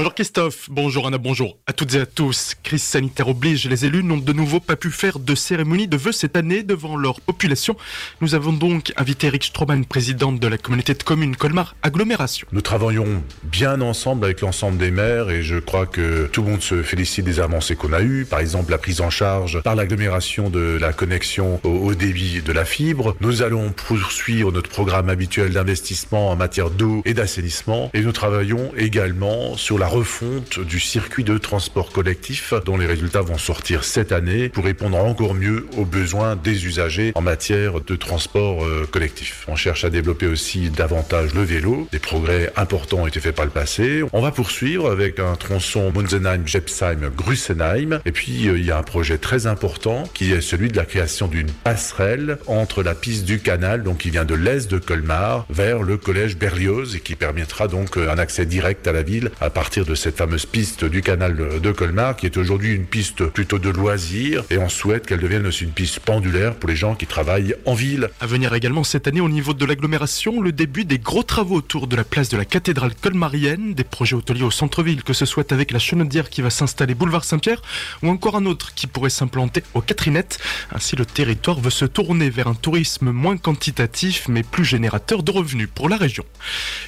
Bonjour Christophe, bonjour Anna, bonjour à toutes et à tous. Crise sanitaire oblige, les élus n'ont de nouveau pas pu faire de cérémonie de vœux cette année devant leur population. Nous avons donc invité Eric Stroman, président de la communauté de communes Colmar Agglomération. Nous travaillons bien ensemble avec l'ensemble des maires et je crois que tout le monde se félicite des avancées qu'on a eues. Par exemple, la prise en charge par l'agglomération de la connexion au débit de la fibre. Nous allons poursuivre notre programme habituel d'investissement en matière d'eau et d'assainissement et nous travaillons également sur la refonte du circuit de transport collectif dont les résultats vont sortir cette année pour répondre encore mieux aux besoins des usagers en matière de transport euh, collectif. On cherche à développer aussi davantage le vélo. Des progrès importants ont été faits par le passé. On va poursuivre avec un tronçon Munzenheim, Jepsheim, Grussenheim. Et puis euh, il y a un projet très important qui est celui de la création d'une passerelle entre la piste du canal, donc qui vient de l'est de Colmar, vers le collège Berlioz et qui permettra donc euh, un accès direct à la ville à partir de cette fameuse piste du canal de Colmar, qui est aujourd'hui une piste plutôt de loisirs, et on souhaite qu'elle devienne aussi une piste pendulaire pour les gens qui travaillent en ville. À venir également cette année au niveau de l'agglomération, le début des gros travaux autour de la place de la cathédrale colmarienne, des projets hôteliers au centre-ville, que ce soit avec la chenaudière qui va s'installer boulevard Saint-Pierre, ou encore un autre qui pourrait s'implanter au Catherinettes. Ainsi, le territoire veut se tourner vers un tourisme moins quantitatif, mais plus générateur de revenus pour la région.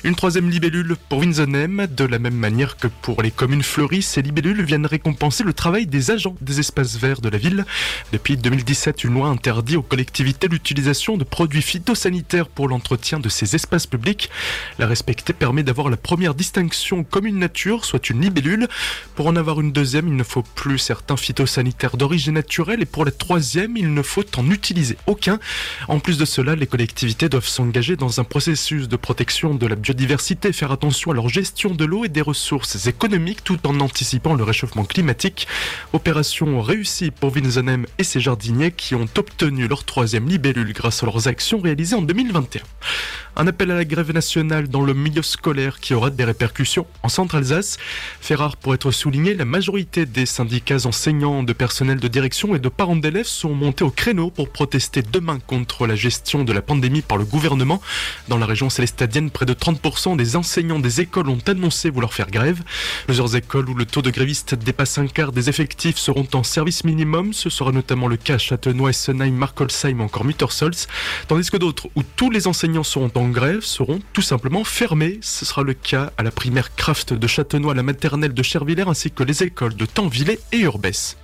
Une troisième libellule pour Winsenheim, de la même manière que pour les communes fleuries, ces libellules viennent récompenser le travail des agents des espaces verts de la ville. Depuis 2017, une loi interdit aux collectivités l'utilisation de produits phytosanitaires pour l'entretien de ces espaces publics. La respecter permet d'avoir la première distinction commune nature, soit une libellule. Pour en avoir une deuxième, il ne faut plus certains phytosanitaires d'origine naturelle et pour la troisième, il ne faut en utiliser aucun. En plus de cela, les collectivités doivent s'engager dans un processus de protection de la biodiversité, faire attention à leur gestion de l'eau et des ressources économiques tout en anticipant le réchauffement climatique. Opération réussie pour Winsenheim et ses jardiniers qui ont obtenu leur troisième libellule grâce à leurs actions réalisées en 2021. Un appel à la grève nationale dans le milieu scolaire qui aura des répercussions en Centre-Alsace. Fait rare pour être souligné, la majorité des syndicats enseignants, de personnel de direction et de parents d'élèves sont montés au créneau pour protester demain contre la gestion de la pandémie par le gouvernement. Dans la région célestadienne, près de 30% des enseignants des écoles ont annoncé vouloir faire grève. Plusieurs écoles où le taux de grévistes dépasse un quart des effectifs seront en service minimum. Ce sera notamment le cas à Châtenois, Essenheim, Markolsheim encore Muttersolz. Tandis que d'autres où tous les enseignants seront en grève seront tout simplement fermés. Ce sera le cas à la primaire Kraft de Châtenois, la maternelle de Chervillers ainsi que les écoles de Tanvillers et Urbès.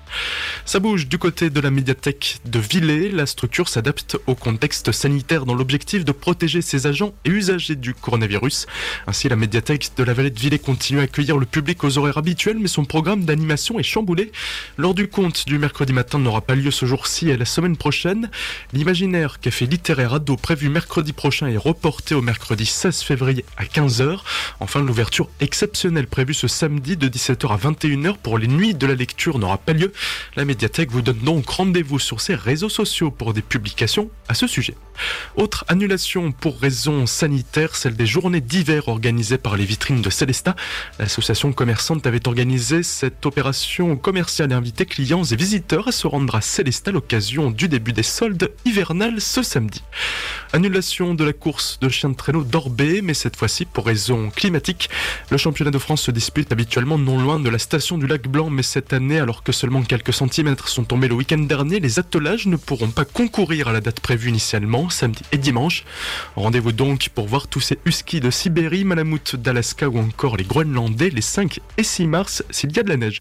Ça bouge du côté de la médiathèque de Villers. La structure s'adapte au contexte sanitaire dans l'objectif de protéger ses agents et usagers du coronavirus. Ainsi, la médiathèque de la vallée de Villers continue à accueillir le public aux horaires habituels, mais son programme d'animation est chamboulé. Lors du compte du mercredi matin n'aura pas lieu ce jour-ci et la semaine prochaine. L'imaginaire café littéraire ado prévu mercredi prochain est reporté au mercredi 16 février à 15h. Enfin, l'ouverture exceptionnelle prévue ce samedi de 17h à 21h pour les nuits de la lecture n'aura pas lieu. La médiathèque vous donne donc rendez-vous sur ses réseaux sociaux pour des publications à ce sujet. Autre annulation pour raisons sanitaires, celle des journées d'hiver organisées par les vitrines de Célestat. L'association commerçante avait organisé cette opération commerciale et invité clients et visiteurs à se rendre à Célestat à l'occasion du début des soldes hivernales ce samedi. Annulation de la course de chien de traîneau d'Orbé, mais cette fois-ci pour raisons climatiques. Le championnat de France se dispute habituellement non loin de la station du lac Blanc, mais cette année, alors que seulement quelques centimètres sont tombés le week-end dernier, les attelages ne pourront pas concourir à la date prévue initialement, samedi et dimanche. Rendez-vous donc pour voir tous ces huskies de Sibérie, Malamutes d'Alaska ou encore les Groenlandais les 5 et 6 mars s'il y a de la neige.